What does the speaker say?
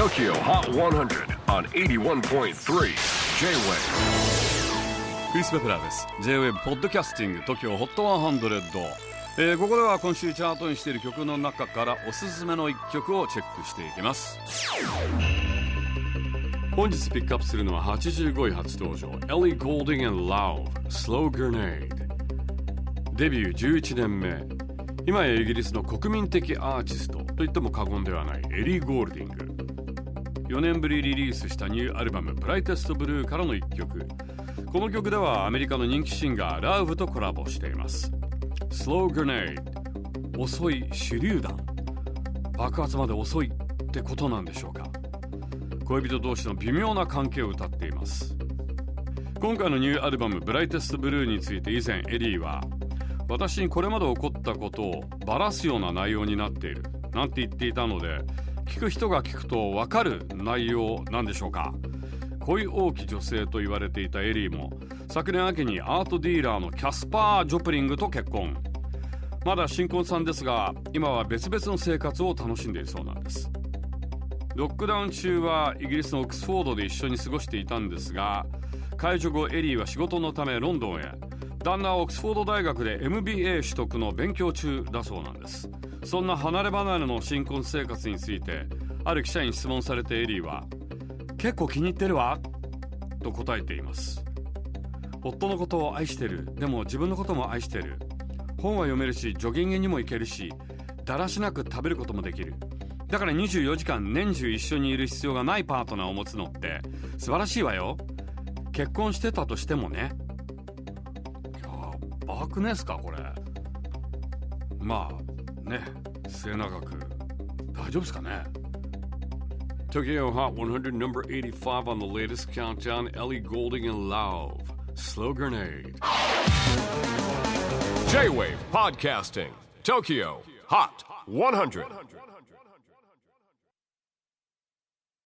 TOKYO HOT 100 on 81.3 J-WAVE クリス・ベプラーです。J-WAVE ポッドキャスティング TOKYO HOT 100、えー、ここでは今週チャートにしている曲の中からおすすめの一曲をチェックしていきます。本日ピックアップするのは85位初登場 Ellie Goulding and Love Slow Grenade デビュー11年目。今やイギリスの国民的アーティストと言っても過言ではないエリー・ゴールディング4年ぶりリリースしたニューアルバム「ブライテストブルー」からの1曲。この曲ではアメリカの人気シンガーラウブとコラボしています。Slow Grenade 遅い手榴弾。爆発まで遅いってことなんでしょうか。恋人同士の微妙な関係を歌っています。今回のニューアルバム「ブライテストブルー」について以前エリーは私にこれまで起こったことをばらすような内容になっているなんて言っていたので聞く人が聞くと分かる内容なんでしょうか。恋多き女性と言われていたエリーも昨年秋にアートディーラーのキャスパー・ジョプリングと結婚。まだ新婚さんですが今は別々の生活を楽しんでいるそうなんです。ロックダウン中はイギリスのオックスフォードで一緒に過ごしていたんですが解除後エリーは仕事のためロンドンへ。旦那はオックスフォード大学で MBA 取得の勉強中だそうなんです。そんな離れ離れの新婚生活についてある記者に質問されてエリーは結構気に入ってるわと答えています。夫のことを愛してるでも自分のことも愛してる。本は読めるしジョギングにも行けるしだらしなく食べることもできる。だから24時間年中一緒にいる必要がないパートナーを持つのって素晴らしいわよ。結婚してたとしてもね。やばくねえすかこれ。まあね末永く大丈夫ですかね Tokyo Hot 100 number 85 on the latest countdown Ellie Golding and Love Slow Grenade J-WAVE PODCASTING TOKYO HOT 100